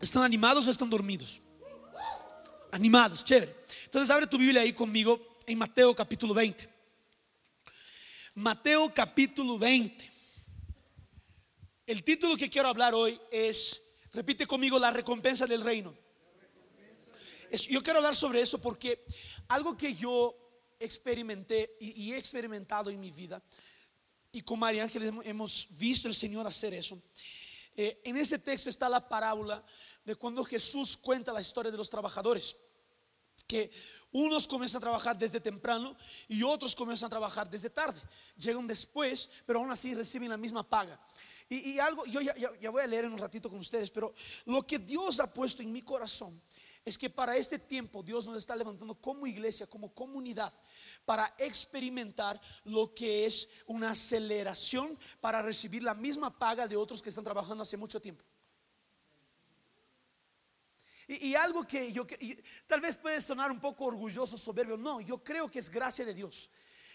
¿Están animados o están dormidos? Animados, chévere. Entonces abre tu Biblia ahí conmigo en Mateo capítulo 20. Mateo capítulo 20. El título que quiero hablar hoy es, repite conmigo, la recompensa del reino. yo quiero hablar sobre eso porque algo que yo experimenté y, he experimentado en mi vida, y con María Ángeles hemos visto el Señor hacer eso. Eh, en ese texto está la parábola de cuando Jesús cuenta la historia de los trabajadores. Que unos comienzan a trabajar desde temprano y otros comienzan a trabajar desde tarde. Llegan después, pero aún así reciben la misma paga. Y, algo, yo ya, ya voy a leer en un ratito con ustedes, pero lo que Dios ha puesto en mi corazón es que para este tiempo Dios nos está levantando como iglesia, como comunidad, para experimentar lo que es una aceleración para recibir la misma paga de otros que están trabajando hace mucho tiempo. Y, algo que yo, tal vez puede sonar un poco orgulloso, soberbio, no, yo creo que es gracia de Dios.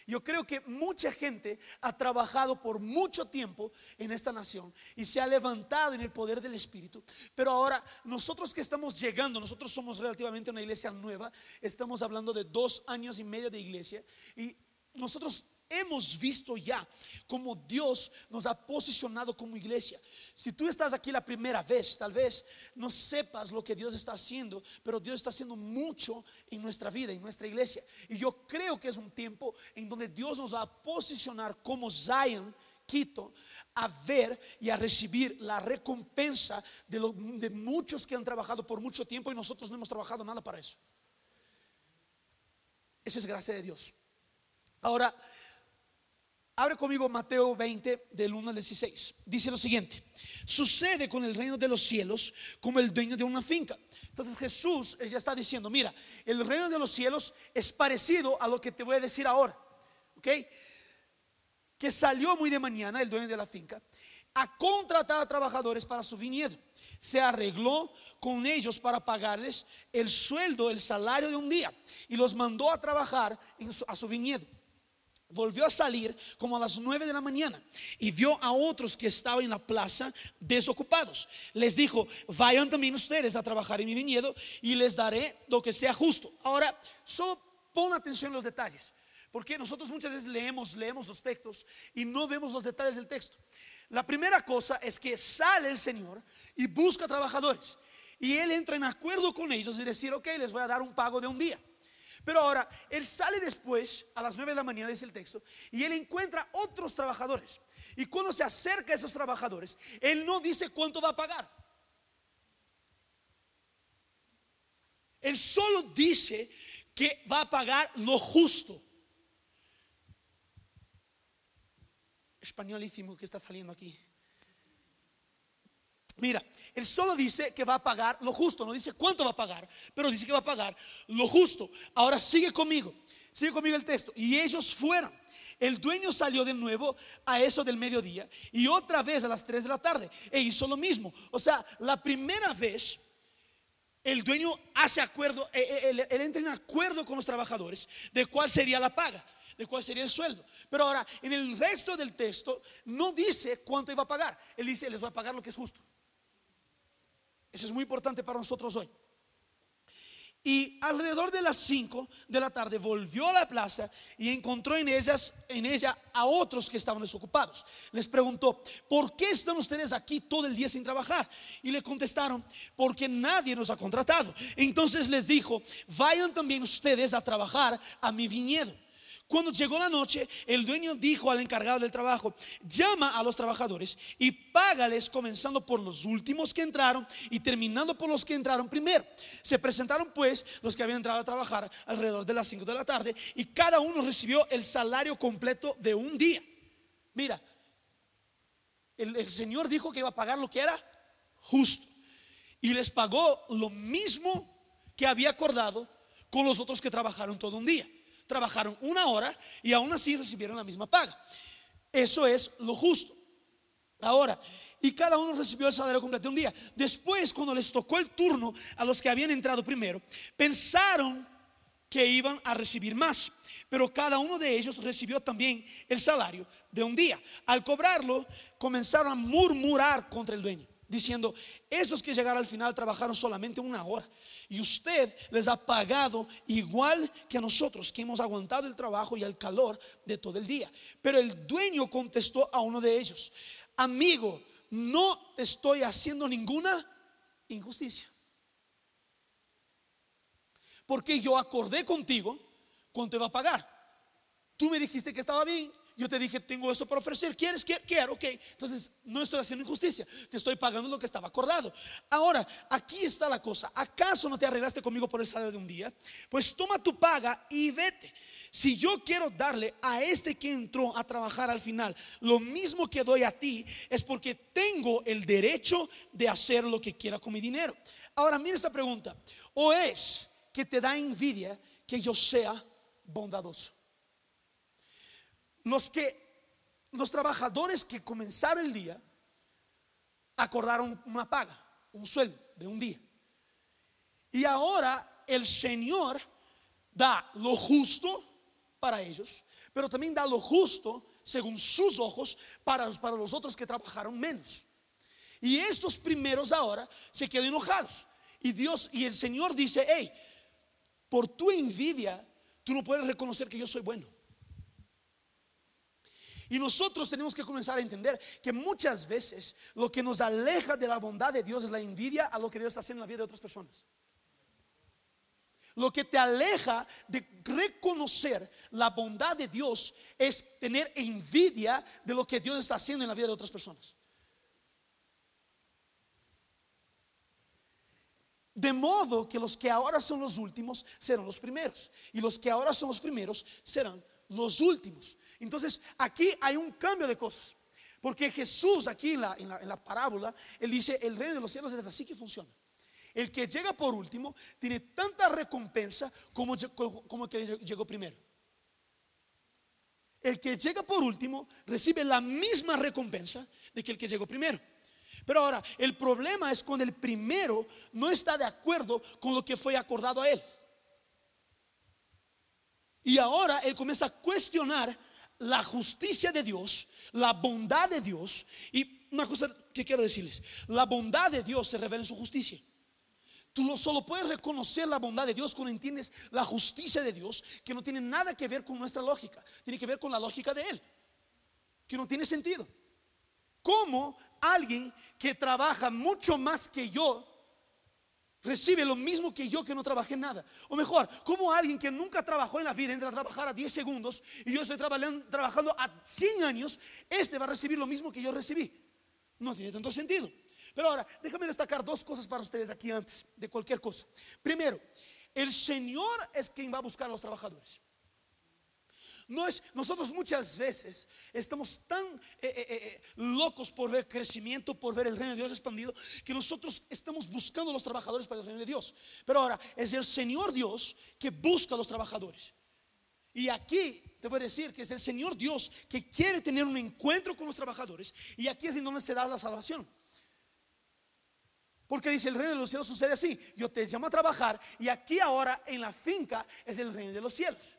Yo creo que mucha gente ha trabajado por mucho tiempo en esta nación y se ha levantado en el poder del Espíritu. Pero ahora nosotros que estamos llegando, nosotros somos relativamente una iglesia nueva, estamos hablando de dos años y medio de iglesia y nosotros hemos visto ya como Dios nos ha posicionado como iglesia. Si tú estás aquí la primera vez, tal vez no sepas lo que Dios está haciendo, pero Dios está haciendo mucho en nuestra vida, en nuestra iglesia. Y yo creo que es un tiempo en donde Dios nos va a posicionar como Zion. Quito a ver y a recibir la recompensa de, de muchos que han trabajado por mucho tiempo y nosotros no hemos trabajado nada para eso. Esa es gracia de Dios. Ahora, Abre conmigo Mateo 20 del 1 al 16. Dice lo siguiente, sucede con el reino de los cielos como el dueño de una finca. Entonces Jesús ya está diciendo, mira, el reino de los cielos es parecido a lo que te voy a decir ahora. ¿Ok? Que salió muy de mañana el dueño de la finca a contratar a trabajadores para su viñedo. Se arregló con ellos para pagarles el sueldo, el salario de un día y los mandó a trabajar a su viñedo volvió a salir como a las nueve de la mañana y vio a otros que estaban en la plaza desocupados. Les dijo, vayan también ustedes a trabajar en mi viñedo y les daré lo que sea justo. Ahora, solo pon atención en los detalles, porque nosotros muchas veces leemos, leemos los textos y no vemos los detalles del texto. La primera cosa es que sale el Señor y busca trabajadores. Y él entra en acuerdo con ellos y decir, ok, les voy a dar un pago de un día. Pero ahora, él sale después, a las 9 de la mañana, dice el texto, y él encuentra otros trabajadores. Y cuando se acerca a esos trabajadores, él no dice cuánto va a pagar. Él solo dice que va a pagar lo justo. Españolísimo que está saliendo aquí. Mira, él solo dice que va a pagar lo justo, no dice cuánto va a pagar, pero dice que va a pagar lo justo. Ahora sigue conmigo, sigue conmigo el texto. Y ellos fueron. El dueño salió de nuevo a eso del mediodía y otra vez a las 3 de la tarde e hizo lo mismo. O sea, la primera vez el dueño hace acuerdo, eh, eh, él, él entra en acuerdo con los trabajadores de cuál sería la paga de cuál sería el sueldo. Pero ahora, en el resto del texto, no dice cuánto iba a pagar. Él dice, les voy a pagar lo que es justo. Eso es muy importante para nosotros hoy. Y alrededor de las 5 de la tarde volvió a la plaza y encontró en, ellas, en ella a otros que estaban desocupados. Les preguntó, ¿por qué están ustedes aquí todo el día sin trabajar? Y le contestaron, porque nadie nos ha contratado. Entonces les dijo, vayan también ustedes a trabajar a mi viñedo. Cuando llegó la noche, el dueño dijo al encargado del trabajo, llama a los trabajadores y págales comenzando por los últimos que entraron y terminando por los que entraron primero. Se presentaron pues los que habían entrado a trabajar alrededor de las 5 de la tarde y cada uno recibió el salario completo de un día. Mira, el, el Señor dijo que iba a pagar lo que era justo y les pagó lo mismo que había acordado con los otros que trabajaron todo un día trabajaron una hora y aún así recibieron la misma paga. Eso es lo justo. Ahora, y cada uno recibió el salario completo de un día. Después, cuando les tocó el turno a los que habían entrado primero, pensaron que iban a recibir más. Pero cada uno de ellos recibió también el salario de un día. Al cobrarlo, comenzaron a murmurar contra el dueño. Diciendo, esos que llegaron al final trabajaron solamente una hora y usted les ha pagado igual que a nosotros que hemos aguantado el trabajo y el calor de todo el día. Pero el dueño contestó a uno de ellos, amigo, no te estoy haciendo ninguna injusticia. Porque yo acordé contigo cuánto iba a pagar. Tú me dijiste que estaba bien, yo te dije, tengo eso para ofrecer. ¿Quieres? Quiero, ok. Entonces, no estoy haciendo injusticia. Te estoy pagando lo que estaba acordado. Ahora, aquí está la cosa. ¿Acaso no te arreglaste conmigo por el salario de un día? Pues toma tu paga y vete. Si yo quiero darle a este que entró a trabajar al final lo mismo que doy a ti, es porque tengo el derecho de hacer lo que quiera con mi dinero. Ahora, mira esta pregunta. ¿O es que te da envidia que yo sea bondadoso? Los que los trabajadores que comenzaron el día acordaron una paga, un sueldo de un día. Y ahora el Señor da lo justo para ellos, pero también da lo justo según sus ojos para, para los otros que trabajaron menos. Y estos primeros ahora se quedan enojados. Y Dios y el Señor dice, hey, por tu envidia, tú no puedes reconocer que yo soy bueno. Y nosotros tenemos que comenzar a entender que muchas veces lo que nos aleja de la bondad de Dios es la envidia a lo que Dios está haciendo en la vida de otras personas. Lo que te aleja de reconocer la bondad de Dios es tener envidia de lo que Dios está haciendo en la vida de otras personas. De modo que los que ahora son los últimos serán los primeros. Y los que ahora son los primeros serán los últimos. Entonces aquí hay un cambio de cosas. Porque Jesús aquí en la, en la, parábola, él dice, el reino de los cielos es así que funciona. El que llega por último tiene tanta recompensa como, como el que llegó primero. El que llega por último recibe la misma recompensa de que el que llegó primero. Pero ahora, el problema es cuando el primero no está de acuerdo con lo que fue acordado a él. Y ahora él comienza a cuestionar la justicia de Dios, la bondad de Dios. Y una cosa que quiero decirles, la bondad de Dios se revela en su justicia. Tú no solo puedes reconocer la bondad de Dios cuando entiendes la justicia de Dios, que no tiene nada que ver con nuestra lógica, tiene que ver con la lógica de Él, que no tiene sentido. ¿Cómo alguien que trabaja mucho más que yo recibe lo mismo que yo que no trabajé nada. O mejor, como alguien que nunca trabajó en la vida entra a trabajar a 10 segundos y yo estoy trabajando a 100 años, este va a recibir lo mismo que yo recibí. No tiene tanto sentido. Pero ahora, déjame destacar dos cosas para ustedes aquí antes de cualquier cosa. Primero, el Señor es quien va a buscar a los trabajadores. No es, nosotros muchas veces estamos tan eh, eh, eh, locos por ver crecimiento, por ver el reino de Dios expandido, que nosotros estamos buscando a los trabajadores para el reino de Dios. Pero ahora es el Señor Dios que busca a los trabajadores. Y aquí te voy a decir que es el Señor Dios que quiere tener un encuentro con los trabajadores. Y aquí es en donde se da la salvación. Porque dice el reino de los cielos sucede así. Yo te llamo a trabajar y aquí ahora en la finca es el reino de los cielos.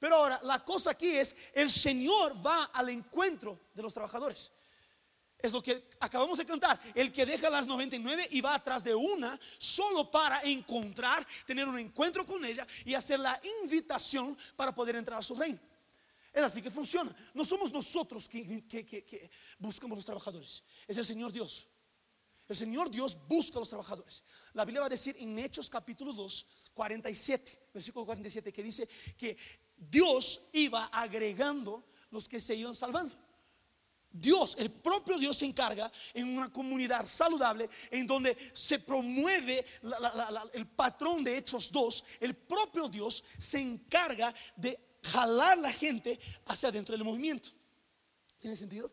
Pero ahora la cosa aquí es, el Señor va al encuentro de los trabajadores. Es lo que acabamos de cantar. El que deja las 99 y va atrás de una solo para encontrar, tener un encuentro con ella y hacer la invitación para poder entrar a su reino. Es así que funciona. No somos nosotros que, que, buscamos los trabajadores. Es el Señor Dios. El Señor Dios busca a los trabajadores. La Biblia va a decir en Hechos capítulo 2, 47, versículo 47, que dice que Dios iba agregando los que se iban salvando. Dios, el propio Dios se encarga en una comunidad saludable en donde se promueve el patrón de Hechos 2. El propio Dios se encarga de jalar la gente hacia adentro del movimiento. ¿Tiene sentido?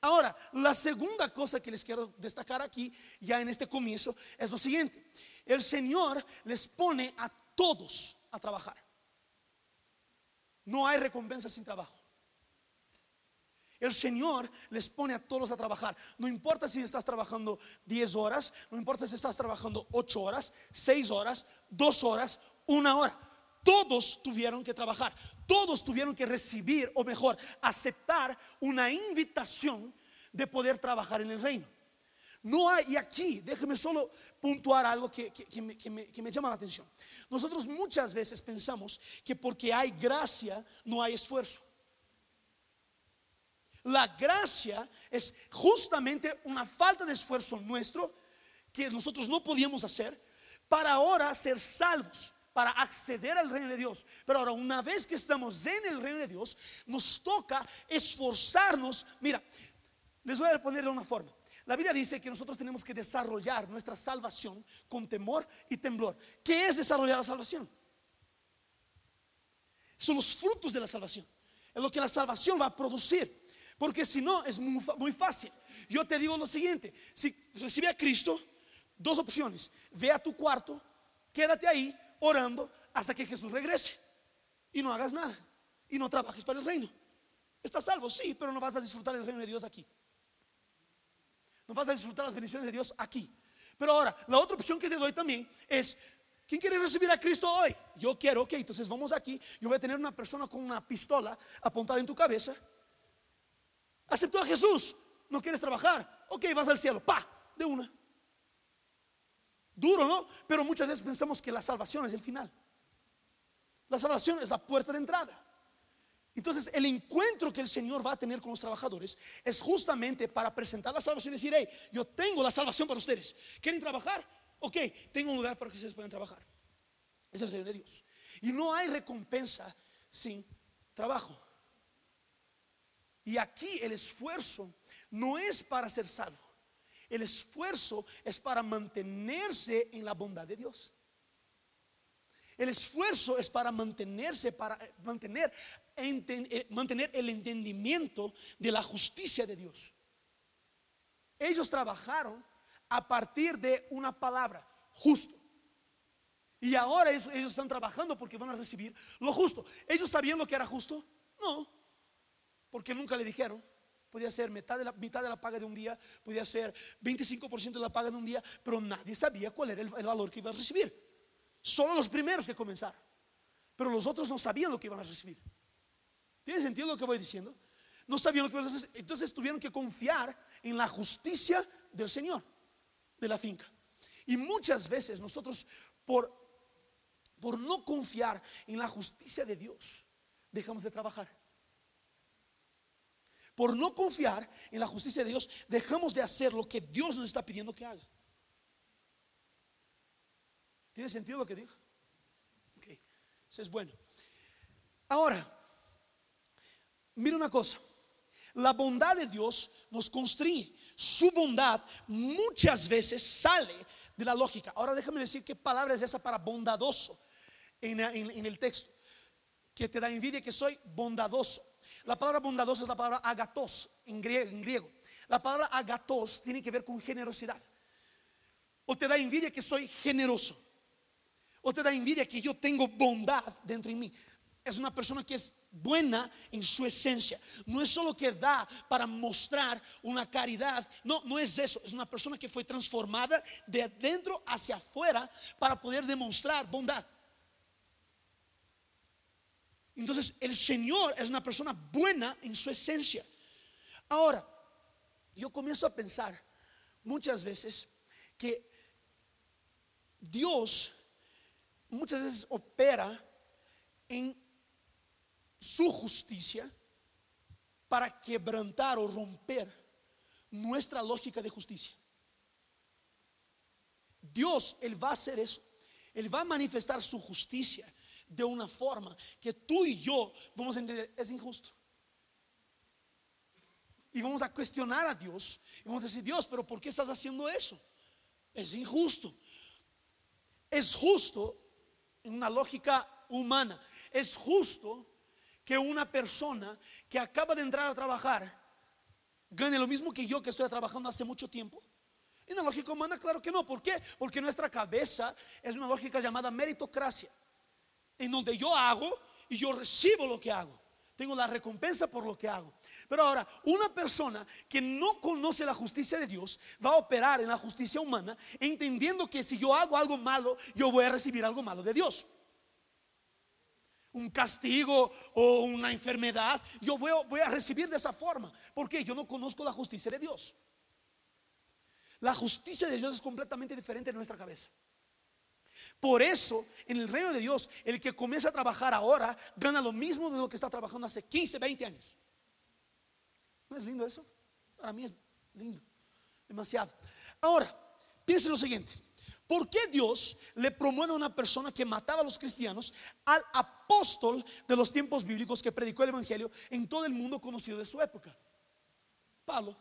Ahora, la segunda cosa que les quiero destacar aquí, ya en este comienzo, es lo siguiente. El Señor les pone a todos a trabajar. No hay recompensa sin trabajo. El Señor les pone a todos a trabajar. No importa si estás trabajando 10 horas, no importa si estás trabajando 8 horas, 6 horas, 2 horas, 1 hora. Todos tuvieron que trabajar. Todos tuvieron que recibir, o mejor, aceptar una invitación de poder trabajar en el reino. No hay, y aquí déjeme solo puntuar algo que, me, que, me, llama la atención. Nosotros muchas veces pensamos que porque hay gracia no hay esfuerzo. La gracia es justamente una falta de esfuerzo nuestro que nosotros no podíamos hacer para ahora ser salvos, para acceder al reino de Dios. Pero ahora, una vez que estamos en el reino de Dios, nos toca esforzarnos. Mira, les voy a poner de una forma. La Biblia dice que nosotros tenemos que desarrollar nuestra salvación con temor y temblor. ¿Qué es desarrollar la salvación? Son los frutos de la salvación. Es lo que la salvación va a producir. Porque si no, es muy, fácil. Yo te digo lo siguiente, si recibe a Cristo, dos opciones. Ve a tu cuarto, quédate ahí orando hasta que Jesús regrese. Y no hagas nada. Y no trabajes para el reino. Estás salvo, sí, pero no vas a disfrutar el reino de Dios aquí. No vas a disfrutar las bendiciones de Dios aquí. Pero ahora, la otra opción que te doy también es, ¿quién quiere recibir a Cristo hoy? Yo quiero, ok, entonces vamos aquí. Yo voy a tener una persona con una pistola apuntada en tu cabeza. Aceptó a Jesús. No quieres trabajar. Ok, vas al cielo. Pa, de una. Duro, ¿no? Pero muchas veces pensamos que la salvación es el final. La salvación es la puerta de entrada. Entonces, el encuentro que el Señor va a tener con los trabajadores es justamente para presentar la salvación y decir, hey, yo tengo la salvación para ustedes. ¿Quieren trabajar? Ok, tengo un lugar para que ustedes puedan trabajar. Es el reino de Dios. Y no hay recompensa sin trabajo. Y aquí el esfuerzo no es para ser salvo. El esfuerzo es para mantenerse en la bondad de Dios. El esfuerzo es para mantenerse, para eh, mantener, mantener el entendimiento de la justicia de Dios. Ellos trabajaron a partir de una palabra, justo. Y ahora ellos, están trabajando porque van a recibir lo justo. ¿Ellos sabían lo que era justo? No, porque nunca le dijeron. Podía ser mitad de, la, mitad de la paga de un día, podía ser 25% de la paga de un día, pero nadie sabía cuál era el valor que iba a recibir. Solo los primeros que comenzaron. Pero los otros no sabían lo que iban a recibir. ¿Tiene sentido lo que voy diciendo? No sabían lo que iban a recibir. Entonces tuvieron que confiar en la justicia del Señor, de la finca. Y muchas veces nosotros, por, por no confiar en la justicia de Dios, dejamos de trabajar. Por no confiar en la justicia de Dios, dejamos de hacer lo que Dios nos está pidiendo que haga. ¿Tiene sentido lo que dijo? Ok, eso es bueno. Ahora, mira una cosa. La bondad de Dios nos construye. Su bondad muchas veces sale de la lógica. Ahora déjame decir qué palabra es esa para bondadoso en, el texto. Que te da envidia que soy bondadoso. La palabra bondadoso es la palabra agatos en griego, en griego. La palabra agatos tiene que ver con generosidad. O te da envidia que soy generoso o te da envidia que yo tengo bondad dentro de mí. Es una persona que es buena en su esencia. No es solo que da para mostrar una caridad. No, no es eso. Es una persona que fue transformada de adentro hacia afuera para poder demostrar bondad. Entonces el Señor es una persona buena en su esencia. Ahora, yo comienzo a pensar muchas veces que Dios muchas veces opera en su justicia para quebrantar o romper nuestra lógica de justicia. Dios, Él va a hacer eso. Él va a manifestar su justicia de una forma que tú y yo vamos a entender, es injusto. Y vamos a cuestionar a Dios. Y vamos a decir, Dios, pero ¿por qué estás haciendo eso? Es injusto. Es justo en una lógica humana. Es justo que una persona que acaba de entrar a trabajar gane lo mismo que yo que estoy trabajando hace mucho tiempo. En una lógica humana, claro que no. ¿Por qué? Porque nuestra cabeza es una lógica llamada meritocracia, en donde yo hago y yo recibo lo que hago. Tengo la recompensa por lo que hago. Pero ahora, una persona que no conoce la justicia de Dios va a operar en la justicia humana, entendiendo que si yo hago algo malo, yo voy a recibir algo malo de Dios. Un castigo o una enfermedad, yo voy a, recibir de esa forma, porque yo no conozco la justicia de Dios. La justicia de Dios es completamente diferente de nuestra cabeza. Por eso, en el reino de Dios, el que comienza a trabajar ahora gana lo mismo de lo que está trabajando hace 15, 20 años. ¿No es lindo eso? Para mí es lindo, demasiado. Ahora, piense lo siguiente. ¿Por qué Dios le promueve a una persona que mataba a los cristianos al apóstol de los tiempos bíblicos que predicó el Evangelio en todo el mundo conocido de su época? Pablo.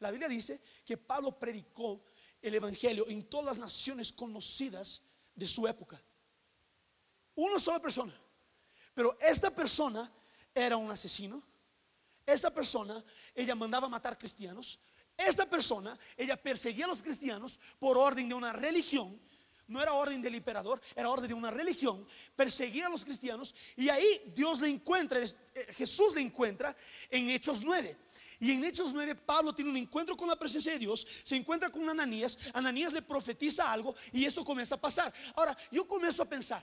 La Biblia dice que Pablo predicó el Evangelio en todas las naciones conocidas de su época. Una sola persona. Pero esta persona era un asesino. Esta persona, ella mandaba matar cristianos. Esta persona, ella perseguía a los cristianos por orden de una religión. No era orden del emperador, era orden de una religión. Perseguía a los cristianos y ahí Dios le encuentra, eh, Jesús le encuentra en Hechos 9. Y en Hechos 9 Pablo tiene un encuentro con la presencia de Dios, se encuentra con Ananías, Ananías le profetiza algo y eso comienza a pasar. Ahora, yo comienzo a pensar,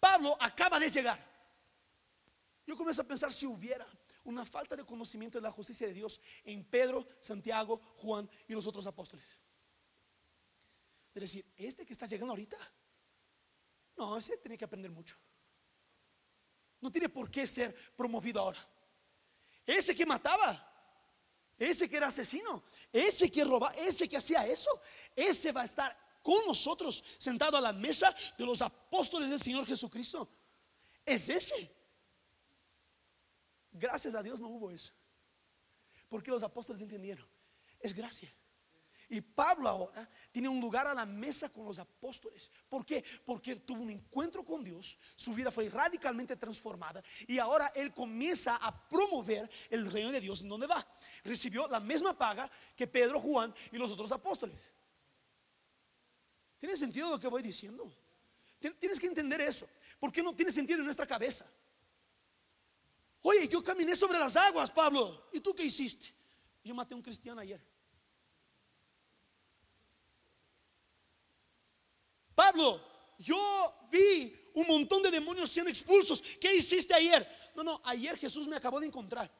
Pablo acaba de llegar. Yo comienzo a pensar si hubiera una falta de conocimiento de la justicia de Dios en Pedro, Santiago, Juan y los otros apóstoles. Es decir, este que está llegando ahorita, no, ese tiene que aprender mucho. No tiene por qué ser promovido ahora. Ese que mataba, ese que era asesino, ese que robaba, ese que hacía eso, ese va a estar con nosotros sentado a la mesa de los apóstoles del Señor Jesucristo. Es ese. Gracias a Dios no hubo eso. Porque los apóstoles entendieron. Es gracia. Y Pablo ahora tiene un lugar a la mesa con los apóstoles. ¿Por qué? Porque tuvo un encuentro con Dios, su vida fue radicalmente transformada y ahora él comienza a promover el reino de Dios en donde va. Recibió la misma paga que Pedro, Juan y los otros apóstoles. ¿Tiene sentido lo que voy diciendo? Tienes que entender eso. Porque no tiene sentido en nuestra cabeza. Oye, yo caminé sobre las aguas, Pablo. ¿Y tú qué hiciste? Yo maté a un cristiano ayer. Pablo, yo vi un montón de demonios siendo expulsos. ¿Qué hiciste ayer? No, no, ayer Jesús me acabó de encontrar.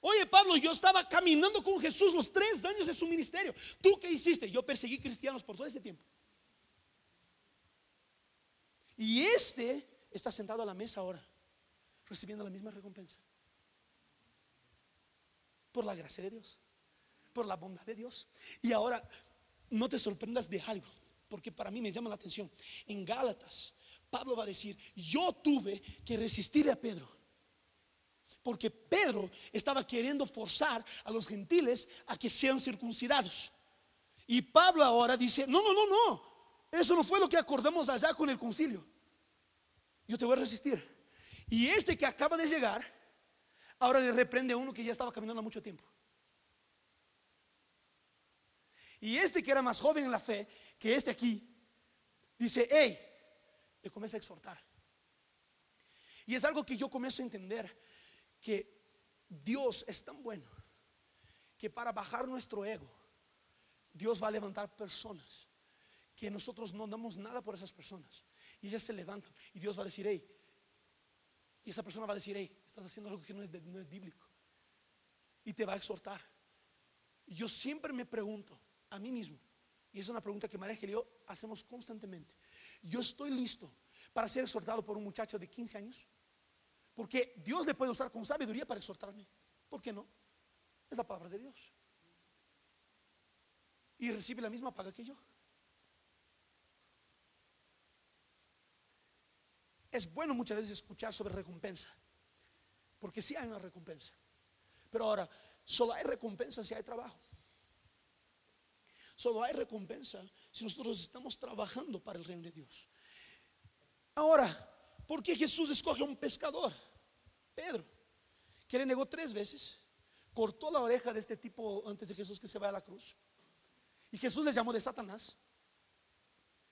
Oye, Pablo, yo estaba caminando con Jesús los tres años de su ministerio. ¿Tú qué hiciste? Yo perseguí cristianos por todo ese tiempo. Y este está sentado a la mesa ahora recibiendo la misma recompensa. Por la gracia de Dios, por la bondad de Dios. Y ahora, no te sorprendas de algo, porque para mí me llama la atención. En Gálatas, Pablo va a decir, yo tuve que resistir a Pedro. Porque Pedro estaba queriendo forzar a los gentiles a que sean circuncidados. Y Pablo ahora dice, no, no, no, no. Eso no fue lo que acordamos allá con el concilio. Yo te voy a resistir. Y este que acaba de llegar, ahora le reprende a uno que ya estaba caminando mucho tiempo. Y este que era más joven en la fe que este aquí, dice, hey, le comienza a exhortar. Y es algo que yo comienzo a entender, que Dios es tan bueno, que para bajar nuestro ego, Dios va a levantar personas, que nosotros no damos nada por esas personas. Y ellas se levantan y Dios va a decir, hey, y esa persona va a decir, hey, estás haciendo algo que no es, bíblico. Y te va a exhortar. Yo siempre me pregunto a mí mismo, y es una pregunta que María y yo hacemos constantemente. Yo estoy listo para ser exhortado por un muchacho de 15 años. Porque Dios le puede usar con sabiduría para exhortarme. ¿Por qué no? Es la palabra de Dios. Y recibe la misma paga que yo. Es bueno muchas veces escuchar sobre recompensa, porque sí hay una recompensa. Pero ahora, solo hay recompensa si hay trabajo. Solo hay recompensa si nosotros estamos trabajando para el reino de Dios. Ahora, ¿por qué Jesús escoge a un pescador? Pedro, que le negó tres veces, cortó la oreja de este tipo antes de Jesús que se vaya a la cruz. Y Jesús le llamó de Satanás.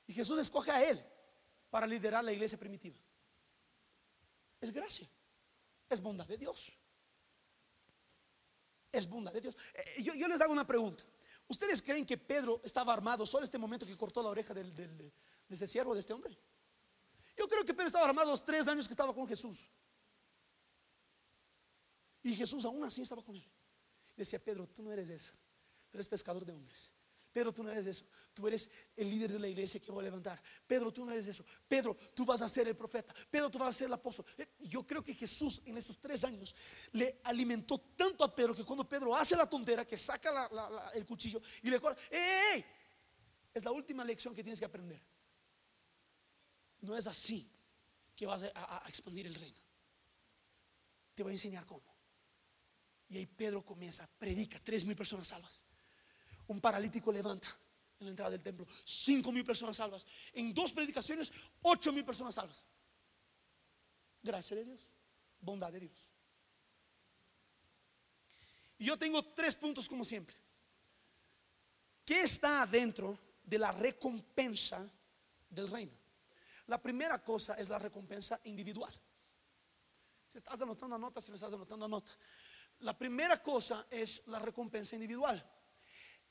Y Jesús escoge a él para liderar la iglesia primitiva. Es gracia. Es bondad de Dios. Es bondad de Dios. Eh, yo, les hago una pregunta. ¿Ustedes creen que Pedro estaba armado solo este momento que cortó la oreja del, de ese siervo, de este hombre? Yo creo que Pedro estaba armado los tres años que estaba con Jesús. Y Jesús aún así estaba con él. Decía, Pedro, tú no eres eso. tú eres pescador de hombres. Pedro, tú no eres eso. Tú eres el líder de la iglesia que voy a levantar. Pedro, tú no eres eso. Pedro, tú vas a ser el profeta. Pedro, tú vas a ser el apóstol. Eh, Yo creo que Jesús en estos tres años le alimentó tanto a Pedro que cuando Pedro hace la tontera, que saca el cuchillo y le corta, ¡Ey! Es la última lección que tienes que aprender. No es así que vas a, a- a expandir el reino. Te voy a enseñar cómo. Y ahí Pedro comienza, predica, tres mil personas salvas. Un paralítico levanta en la entrada del templo, cinco mil personas salvas. En dos predicaciones, ocho mil personas salvas. Gracia de Dios, bondad de Dios. Y yo tengo tres puntos como siempre. ¿Qué está dentro de la recompensa del reino? La primera cosa es la recompensa individual. Si estás anotando, anota. Si no estás anotando, anota. La primera cosa es la recompensa individual.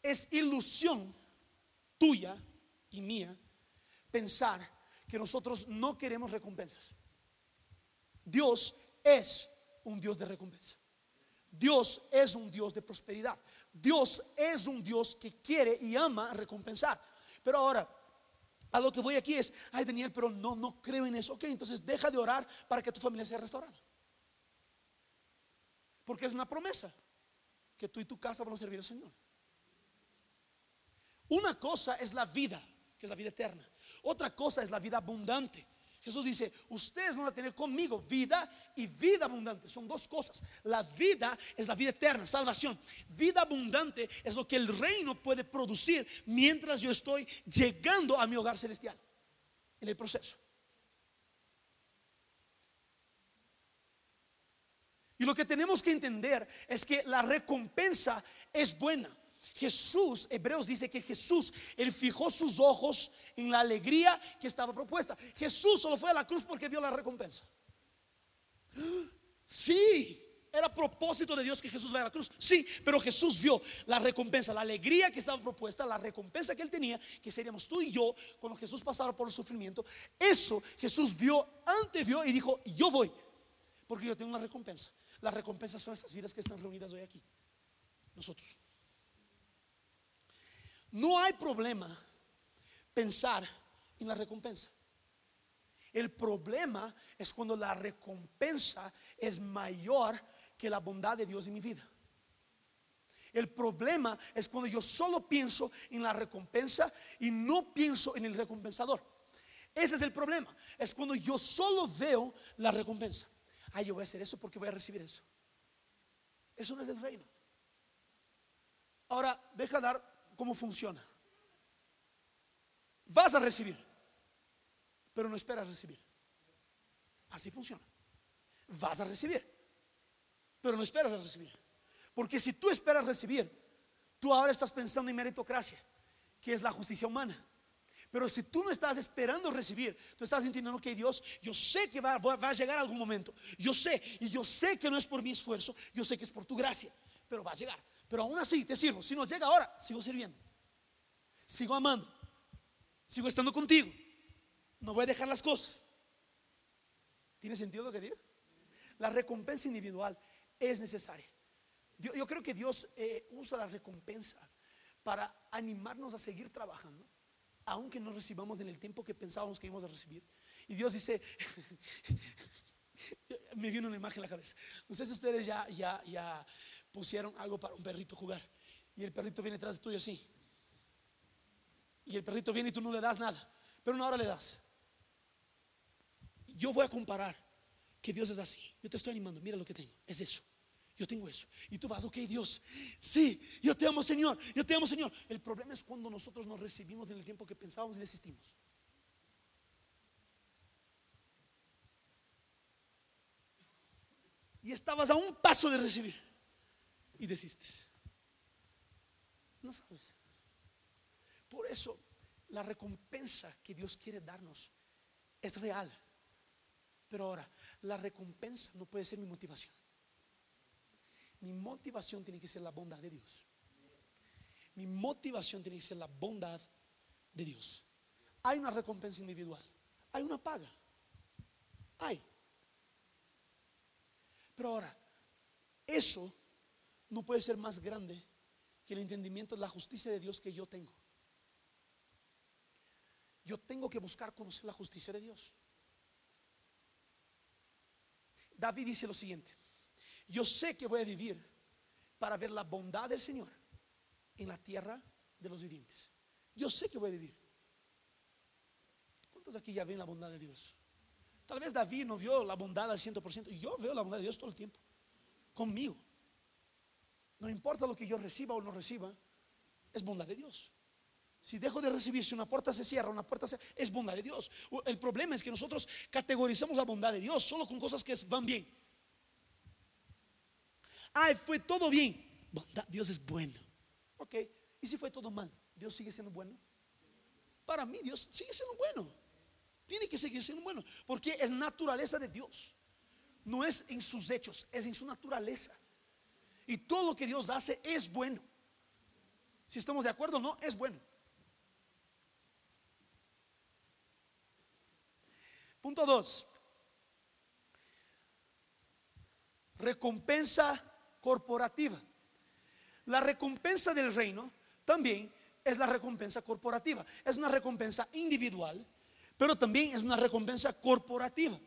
Es ilusión tuya y mía pensar que nosotros no queremos recompensas. Dios es un Dios de recompensa. Dios es un Dios de prosperidad. Dios es un Dios que quiere y ama recompensar. Pero ahora, a lo que voy aquí es, ay Daniel, pero no, no creo en eso. Ok, entonces deja de orar para que tu familia sea restaurada. Porque es una promesa que tú y tu casa van a servir al Señor. Una cosa es la vida, que es la vida eterna. Otra cosa es la vida abundante. Jesús dice, ustedes van a tener conmigo vida y vida abundante. Son dos cosas. La vida es la vida eterna, salvación. Vida abundante es lo que el reino puede producir mientras yo estoy llegando a mi hogar celestial. En el proceso. Y lo que tenemos que entender es que la recompensa es buena. Jesús, Hebreos dice que Jesús, él fijó sus ojos en la alegría que estaba propuesta. Jesús solo fue a la cruz porque vio la recompensa. Sí, era propósito de Dios que Jesús vaya a la cruz. Sí, pero Jesús vio la recompensa, la alegría que estaba propuesta, la recompensa que él tenía, que seríamos tú y yo cuando Jesús pasara por el sufrimiento. Eso Jesús vio, antes vio y dijo, yo voy, porque yo tengo una recompensa. Las recompensas son estas vidas que están reunidas hoy aquí. Nosotros. No hay problema pensar en la recompensa. El problema es cuando la recompensa es mayor que la bondad de Dios en mi vida. El problema es cuando yo solo pienso en la recompensa y no pienso en el recompensador. Ese es el problema. Es cuando yo solo veo la recompensa. Ay, yo voy a hacer eso porque voy a recibir eso. Eso no es del reino. Ahora, deja dar cómo funciona. Vas a recibir, pero no esperas recibir. Así funciona. Vas a recibir, pero no esperas recibir. Porque si tú esperas recibir, tú ahora estás pensando en meritocracia, que es la justicia humana. Pero si tú no estás esperando recibir, tú estás entendiendo que Dios, yo sé que va, va a llegar algún momento. Yo sé, y yo sé que no es por mi esfuerzo, yo sé que es por tu gracia, pero va a llegar. Pero aún así te sirvo. Si no llega ahora, sigo sirviendo. Sigo amando. Sigo estando contigo. No voy a dejar las cosas. ¿Tiene sentido lo que digo? La recompensa individual es necesaria. Yo, creo que Dios eh, usa la recompensa para animarnos a seguir trabajando, aunque no recibamos en el tiempo que pensábamos que íbamos a recibir. Y Dios dice, me viene una imagen en la cabeza. No sé si ustedes ya, ya, ya pusieron algo para un perrito jugar. Y el perrito viene detrás de tuyo así. Y el perrito viene y tú no le das nada. Pero una hora le das. Yo voy a comparar que Dios es así. Yo te estoy animando. Mira lo que tengo. Es eso. Yo tengo eso. Y tú vas, ok, Dios. Sí, yo te amo, Señor. Yo te amo, Señor. El problema es cuando nosotros nos recibimos en el tiempo que pensábamos y desistimos. Y estabas a un paso de recibir. Y desistes. No sabes. Por eso la recompensa que Dios quiere darnos es real. Pero ahora, la recompensa no puede ser mi motivación. Mi motivación tiene que ser la bondad de Dios. Mi motivación tiene que ser la bondad de Dios. Hay una recompensa individual. Hay una paga. Hay. Pero ahora, eso no puede ser más grande que el entendimiento es la justicia de Dios que yo tengo. Yo tengo que buscar conocer la justicia de Dios. David dice lo siguiente, yo sé que voy a vivir para ver la bondad del Señor en la tierra de los vivientes. Yo sé que voy a vivir. ¿Cuántos aquí ya ven la bondad de Dios? Tal vez David no vio la bondad al 100%. Yo veo la bondad de Dios todo el tiempo. Conmigo. No importa lo que yo reciba o no reciba, es bondad de Dios. Si dejo de recibir, si una puerta se cierra, una puerta se es bondad de Dios. El problema es que nosotros categorizamos la bondad de Dios solo con cosas que van bien. Ay, fue todo bien. Bondad, Dios es bueno. Ok, ¿y si fue todo mal? ¿Dios sigue siendo bueno? Para mí, Dios sigue siendo bueno. Tiene que seguir siendo bueno, porque es naturaleza de Dios. No es en sus hechos, es en su naturaleza. Y todo lo que Dios hace es bueno. Si estamos de acuerdo, no, es bueno. Punto 2. Recompensa corporativa. La recompensa del reino también es la recompensa corporativa. Es una recompensa individual, pero también es una recompensa corporativa.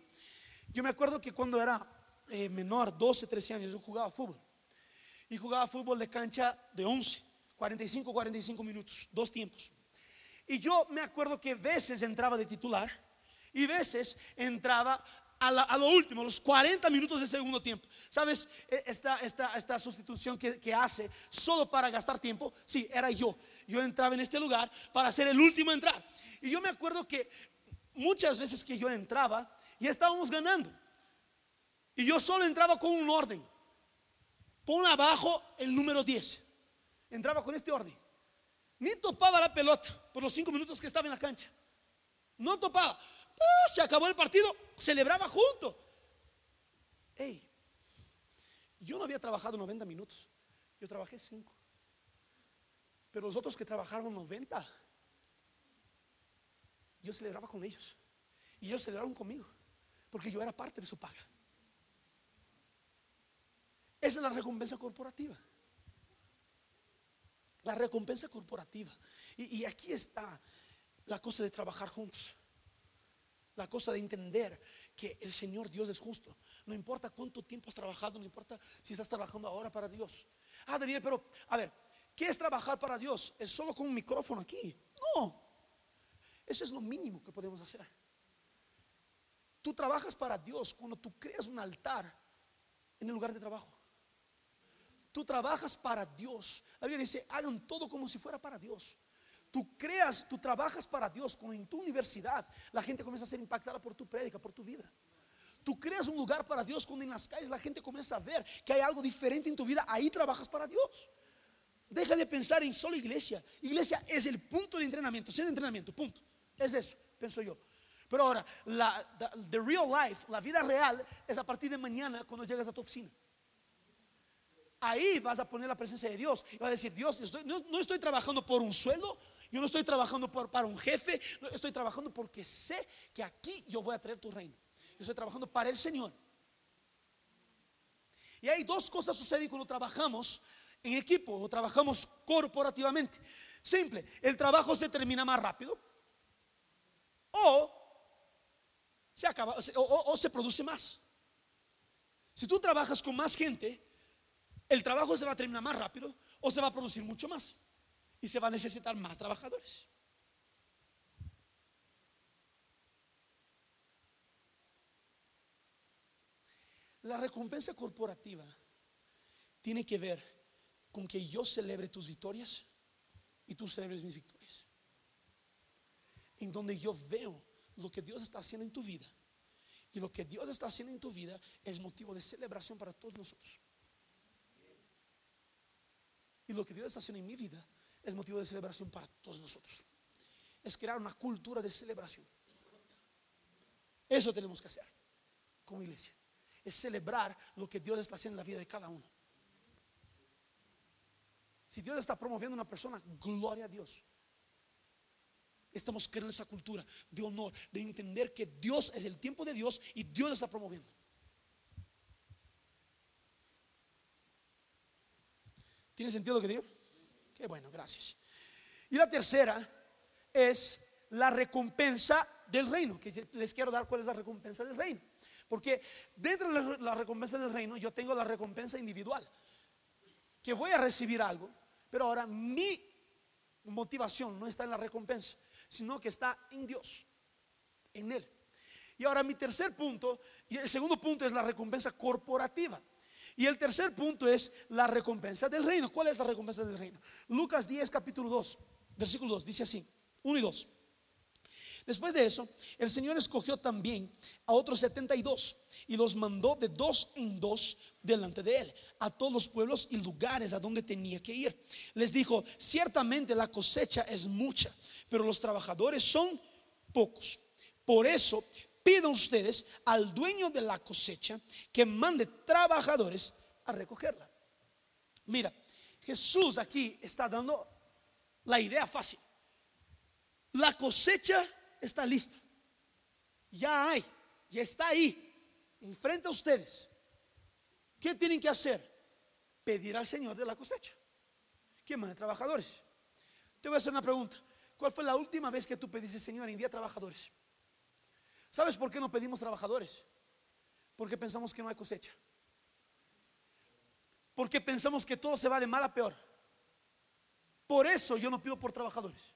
Yo me acuerdo que cuando era eh, menor, 12, 13 años, yo jugaba fútbol. Y jugaba fútbol de cancha de 11, 45, 45 minutos, dos tiempos. Y yo me acuerdo que veces entraba de titular y veces entraba a, lo último, los 40 minutos del segundo tiempo. ¿Sabes? E, esta, esta, esta sustitución que, que, hace solo para gastar tiempo, sí, era yo. Yo entraba en este lugar para ser el último a entrar. Y yo me acuerdo que muchas veces que yo entraba, ya estábamos ganando. Y yo solo entraba con un orden. Pon abajo el número 10. Entraba con este orden. Ni topaba la pelota por los cinco minutos que estaba en la cancha. No topaba. Se acabó el partido, celebraba junto. Hey, yo no había trabajado 90 minutos, yo trabajé 5. Pero los otros que trabajaron 90, yo celebraba con ellos. Y ellos celebraron conmigo, porque yo era parte de su paga. Esa es la recompensa corporativa. La recompensa corporativa. Y, aquí está la cosa de trabajar juntos. La cosa de entender que el Señor Dios es justo. No importa cuánto tiempo has trabajado, no importa si estás trabajando ahora para Dios. Ah, Daniel, pero a ver, ¿qué es trabajar para Dios? ¿Es solo con un micrófono aquí? No. Eso es lo mínimo que podemos hacer. Tú trabajas para Dios cuando tú creas un altar en el lugar de trabajo. Tú trabajas para Dios. La Biblia dice, hagan todo como si fuera para Dios. Tú creas, tú trabajas para Dios. Cuando en tu universidad la gente comienza a ser impactada por tu prédica, por tu vida. Tú creas un lugar para Dios cuando en las calles la gente comienza a ver que hay algo diferente en tu vida. Ahí trabajas para Dios. Deja de pensar en solo iglesia. Iglesia es el punto de entrenamiento, es de entrenamiento, punto. Es eso, pienso yo. Pero ahora, la the real life, la vida real, es a partir de mañana cuando llegas a tu oficina. Ahí vas a poner la presencia de Dios y vas a decir, Dios, no, estoy trabajando por un sueldo, yo no estoy trabajando para un jefe, estoy trabajando porque sé que aquí yo voy a traer tu reino. Yo estoy trabajando para el Señor. Y hay dos cosas suceden cuando trabajamos en equipo o trabajamos corporativamente. Simple, el trabajo se termina más rápido o se acaba o se produce más. Si tú trabajas con más gente, el trabajo se va a terminar más rápido o se va a producir mucho más y se va a necesitar más trabajadores. La recompensa corporativa tiene que ver con que yo celebre tus victorias y tú celebres mis victorias. En donde yo veo lo que Dios está haciendo en tu vida. Y lo que Dios está haciendo en tu vida es motivo de celebración para todos nosotros. Lo que Dios está haciendo en mi vida es motivo de celebración para todos nosotros. Es crear una cultura de celebración. Eso tenemos que hacer como iglesia. Es celebrar lo que Dios está haciendo en la vida de cada uno. Si Dios está promoviendo una persona, gloria a Dios. Estamos creando esa cultura de honor, de entender que Dios es el tiempo de Dios y Dios está promoviendo. ¿Tiene sentido lo que digo? Qué bueno, gracias. Y la tercera es la recompensa del reino, que les quiero dar cuál es la recompensa del reino. Porque dentro de la recompensa del reino yo tengo la recompensa individual, que voy a recibir algo, pero ahora mi motivación no está en la recompensa, sino que está en Dios, en Él. Y ahora mi tercer punto, y el segundo punto es la recompensa corporativa. Y el tercer punto es la recompensa del reino. ¿Cuál es la recompensa del reino? Lucas 10, capítulo 2, versículo 2, dice así, 1 y 2. Después de eso, el Señor escogió también a otros 72 y los mandó de dos en dos delante de él a todos los pueblos y lugares a donde tenía que ir. Les dijo, ciertamente la cosecha es mucha, pero los trabajadores son pocos. Por eso pidan ustedes al dueño de la cosecha que mande trabajadores a recogerla. Mira, Jesús aquí está dando la idea fácil. La cosecha está lista. Ya hay, ya está ahí, enfrente a ustedes. ¿Qué tienen que hacer? Pedir al Señor de la cosecha. Que mande trabajadores. Te voy a hacer una pregunta. ¿Cuál fue la última vez que tú pediste, Señor, envía trabajadores? ¿Sabes por qué no pedimos trabajadores? Porque pensamos que no hay cosecha. Porque pensamos que todo se va de mal a peor. Por eso yo no pido por trabajadores.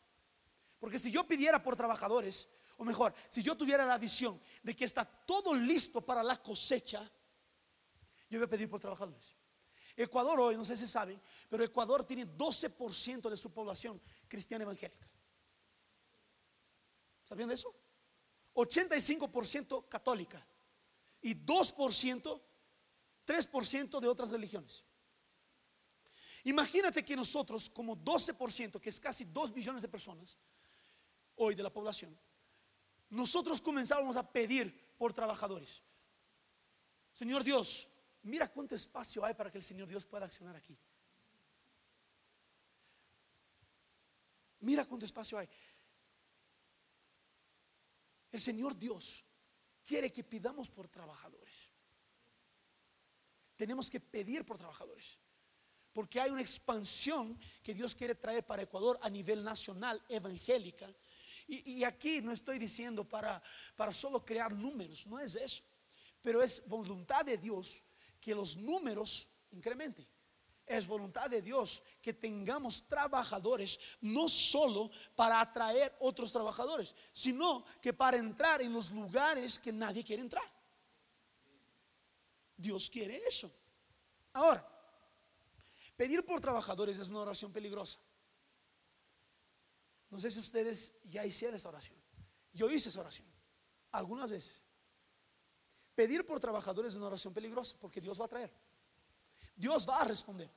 Porque si yo pidiera por trabajadores, o mejor, si yo tuviera la visión de que está todo listo para la cosecha, yo voy a pedir por trabajadores. Ecuador hoy, no sé si saben, pero Ecuador tiene 12% de su población cristiana evangélica. ¿Sabían de eso? 85% católica y 2%, 3% de otras religiones. Imagínate que nosotros, como 12%, que es casi 2 millones de personas, hoy de la población, nosotros comenzamos a pedir por trabajadores. Señor Dios, mira cuánto espacio hay para que el Señor Dios pueda accionar aquí. Mira cuánto espacio hay. El Señor Dios quiere que pidamos por trabajadores. Tenemos que pedir por trabajadores. Porque hay una expansión que Dios quiere traer para Ecuador a nivel nacional, evangélica, y, aquí no estoy diciendo para, para solo crear números, no es eso. Pero es voluntad de Dios que los números incrementen. Es voluntad de Dios que tengamos trabajadores, no solo para atraer otros trabajadores, sino que para entrar en los lugares que nadie quiere entrar. Dios quiere eso. Ahora, pedir por trabajadores es una oración peligrosa. No sé si ustedes ya hicieron esa oración. Yo hice esa oración algunas veces. Pedir por trabajadores es una oración peligrosa porque Dios va a traer. Dios va a responder.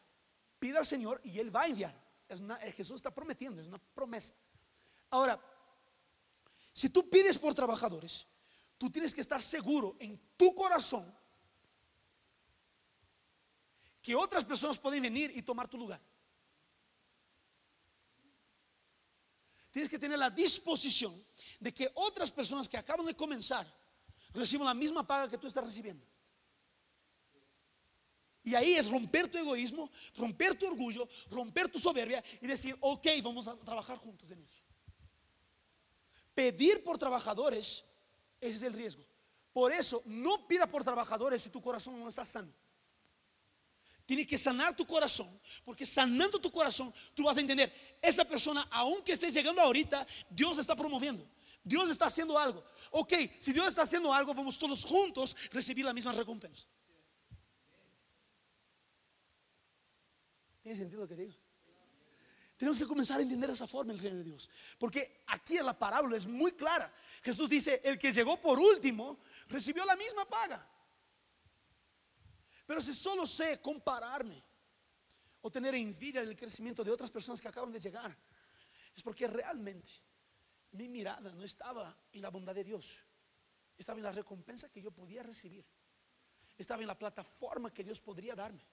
Pida al Señor y Él va a enviar. Eh, Jesús está prometiendo, es una promesa. Ahora, si tú pides por trabajadores, tú tienes que estar seguro en tu corazón que otras personas pueden venir y tomar tu lugar. Tienes que tener la disposición de que otras personas que acaban de comenzar reciban la misma paga que tú estás recibiendo. Y ahí es romper tu egoísmo, romper tu orgullo, romper tu soberbia y decir, ok, vamos a trabajar juntos en eso. Pedir por trabajadores, ese es el riesgo. Por eso, no pida por trabajadores si tu corazón no está sano. Tiene que sanar tu corazón, porque sanando tu corazón, tú vas a entender, esa persona, aunque esté llegando ahorita, Dios está promoviendo. Dios está haciendo algo. Ok, si Dios está haciendo algo, vamos todos juntos recibir la misma recompensa. ¿Tiene sentido lo que digo? Tenemos que comenzar a entender esa forma el reino de Dios. Porque aquí en la parábola es muy clara. Jesús dice, el que llegó por último recibió la misma paga. Pero si solo sé compararme o tener envidia del crecimiento de otras personas que acaban de llegar, es porque realmente mi mirada no estaba en la bondad de Dios, estaba en la recompensa que yo podía recibir, estaba en la plataforma que Dios podría darme.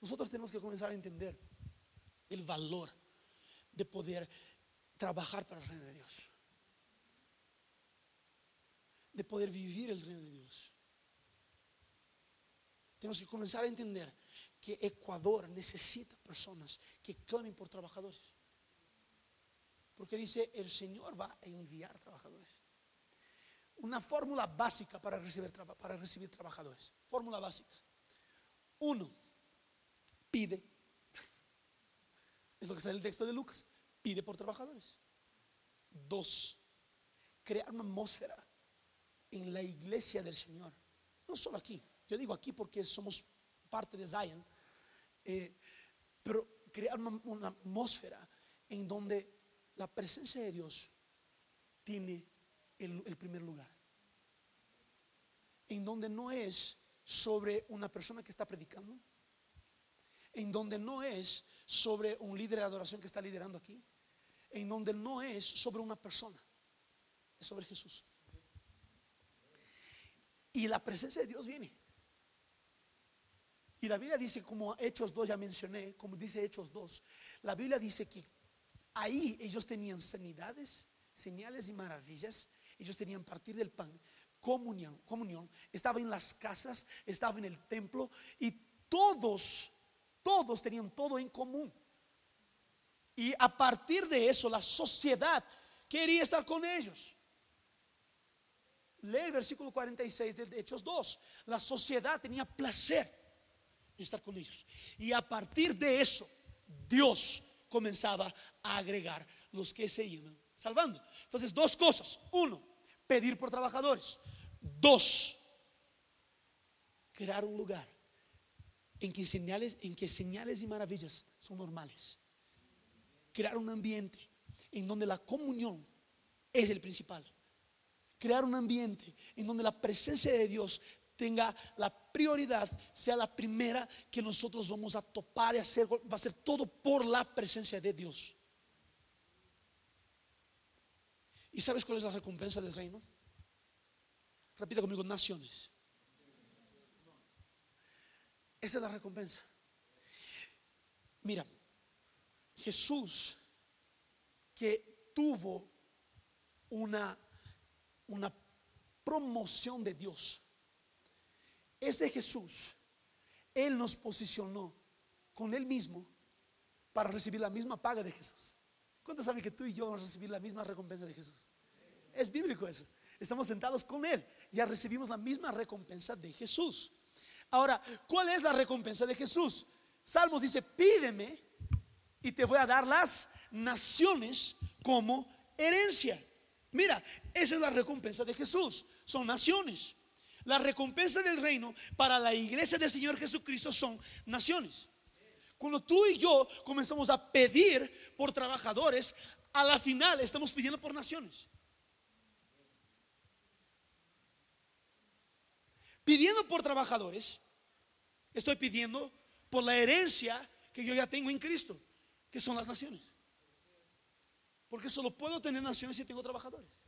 Nosotros tenemos que comenzar a entender el valor de poder trabajar para el reino de Dios de poder vivir el reino de Dios. tenemos que comenzar a entender que Ecuador necesita personas que clamen por trabajadores. Porque dice, el Señor va a enviar trabajadores. Una fórmula básica para recibir, para recibir trabajadores. Fórmula básica. Uno, pide. Es lo que está en el texto de Lucas. Pide por trabajadores. Dos, crear una atmósfera en la iglesia del Señor. No solo aquí. Yo digo aquí porque somos parte de Zion. Eh, pero crear una, atmósfera en donde la presencia de Dios tiene el, primer lugar. En donde no es sobre una persona que está predicando, en donde no es sobre un líder de adoración que está liderando aquí, en donde no es sobre una persona, es sobre Jesús. Y la presencia de Dios viene. Y la Biblia dice, como Hechos 2 ya mencioné, como dice Hechos 2, la Biblia dice que ahí ellos tenían sanidades, señales y maravillas, ellos tenían partir del pan, comunión, comunión, estaba en las casas, estaba en el templo y todos, todos tenían todo en común. Y a partir de eso la sociedad quería estar con ellos. Lee el versículo 46 de Hechos 2. La sociedad tenía placer estar con ellos. Y a partir de eso, Dios comenzaba a agregar los que se iban salvando. Entonces, dos cosas. Uno, pedir por trabajadores. Dos, crear un lugar en que señales, en señales y maravillas son normales. Crear un ambiente en donde la comunión es el principal. Crear un ambiente en donde la presencia de Dios tenga la prioridad, sea la primera que nosotros vamos a topar y hacer, va a ser todo por la presencia de Dios. ¿Y sabes cuál es la recompensa del reino? Repita conmigo, naciones. Esa es la recompensa. Mira, Jesús que tuvo una, una promoción de Dios es de Jesús, Él nos posicionó con Él mismo para recibir la misma paga de Jesús. ¿Cuántos saben que tú y yo vamos a recibir la misma recompensa de Jesús? Es bíblico eso. Estamos sentados con Él. Ya recibimos la misma recompensa de Jesús. Ahora, ¿cuál es la recompensa de Jesús? Salmos dice, pídeme y te voy a dar las naciones como herencia. Mira, esa es la recompensa de Jesús. Son naciones. La recompensa del reino para la iglesia del Señor Jesucristo son naciones. Cuando tú y yo comenzamos a pedir por trabajadores, a la final estamos pidiendo por naciones. Pidiendo por trabajadores, estoy pidiendo por la herencia que yo ya tengo en Cristo, que son las naciones. Porque solo puedo tener naciones si tengo trabajadores.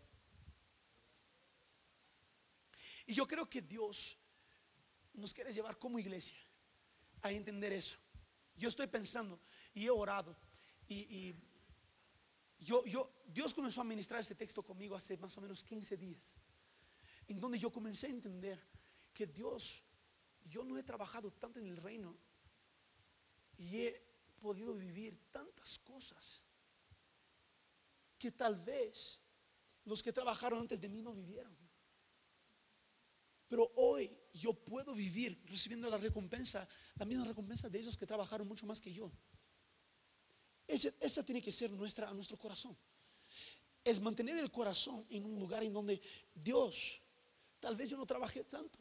Y yo creo que Dios nos quiere llevar como iglesia a entender eso. Yo estoy pensando y he orado y, yo, yo, Dios comenzó a ministrar este texto conmigo hace más o menos 15 días, en donde yo comencé a entender que Dios, yo no he trabajado tanto en el reino y he podido vivir tantas cosas que tal vez los que trabajaron antes de mí no vivieron. Pero hoy yo puedo vivir recibiendo la recompensa, la misma recompensa de ellos que trabajaron mucho más que yo. esa tiene que ser nuestra, a nuestro corazón. Es mantener el corazón en un lugar en donde Dios, tal vez yo no trabajé tanto,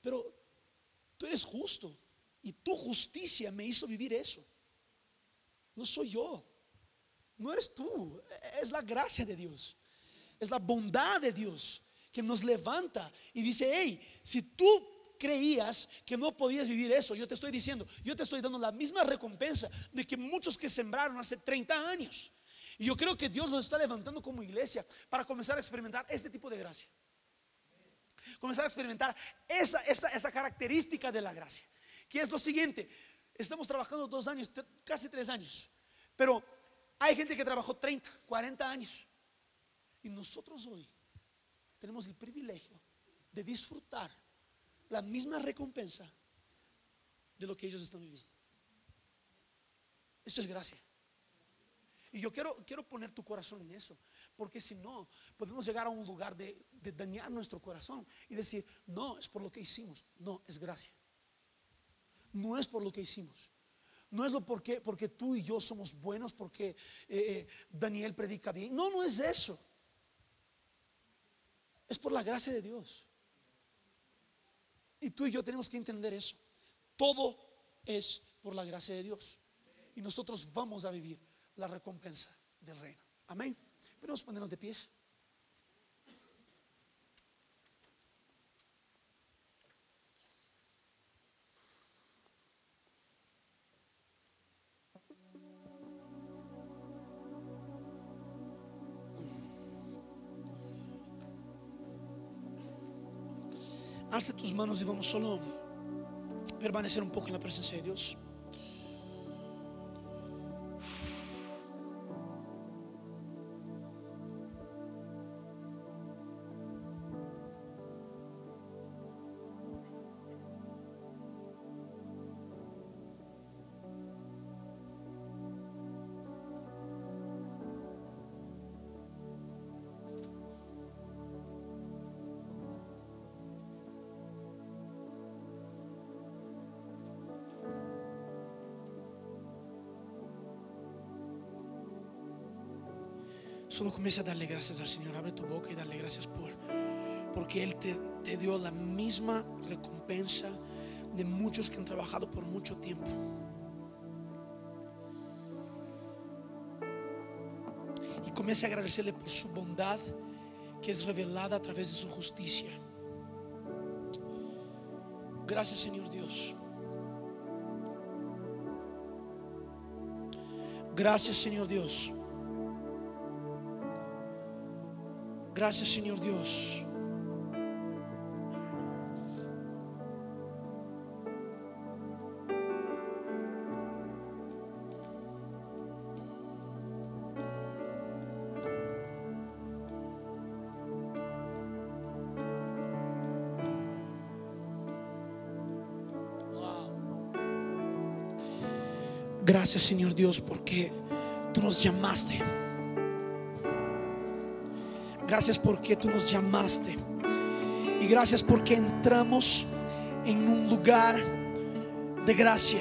pero tú eres justo y tu justicia me hizo vivir eso. No soy yo, no eres tú, es la gracia de Dios, es la bondad de Dios que nos levanta y dice, hey, si tú creías que no podías vivir eso, yo te estoy diciendo, yo te estoy dando la misma recompensa de que muchos que sembraron hace 30 años. Y yo creo que Dios nos está levantando como iglesia para comenzar a experimentar este tipo de gracia. Comenzar a experimentar esa, esa, esa característica de la gracia. Que es lo siguiente, estamos trabajando dos años, casi tres años, pero hay gente que trabajó 30, 40 años. Y nosotros hoy tenemos el privilegio de disfrutar la misma recompensa de lo que ellos están viviendo. Esto es gracia. Y yo quiero, quiero poner tu corazón en eso, porque si no, podemos llegar a un lugar de, dañar nuestro corazón y decir, no, es por lo que hicimos. No, es gracia. No es por lo que hicimos. No es lo porque, porque tú y yo somos buenos, porque eh, eh, Daniel predica bien. No, no es eso. Es por la gracia de Dios. Y tú y yo tenemos que entender eso. Todo es por la gracia de Dios. Y nosotros vamos a vivir la recompensa del reino. Amén. Pero ponernos de pies. Alza tus manos y vamos solo permanecer un poco en la presencia de Dios. Solo comienza a darle gracias al Señor. Abre tu boca y darle gracias por porque Él te, te dio la misma recompensa de muchos que han trabajado por mucho tiempo. Y comienza a agradecerle por su bondad que es revelada a través de su justicia. Gracias Señor Dios. Gracias Señor Dios. Gracias Señor Dios. Gracias Señor Dios porque tú nos llamaste. Gracias porque tú nos llamaste. Y gracias porque entramos en un lugar de gracia.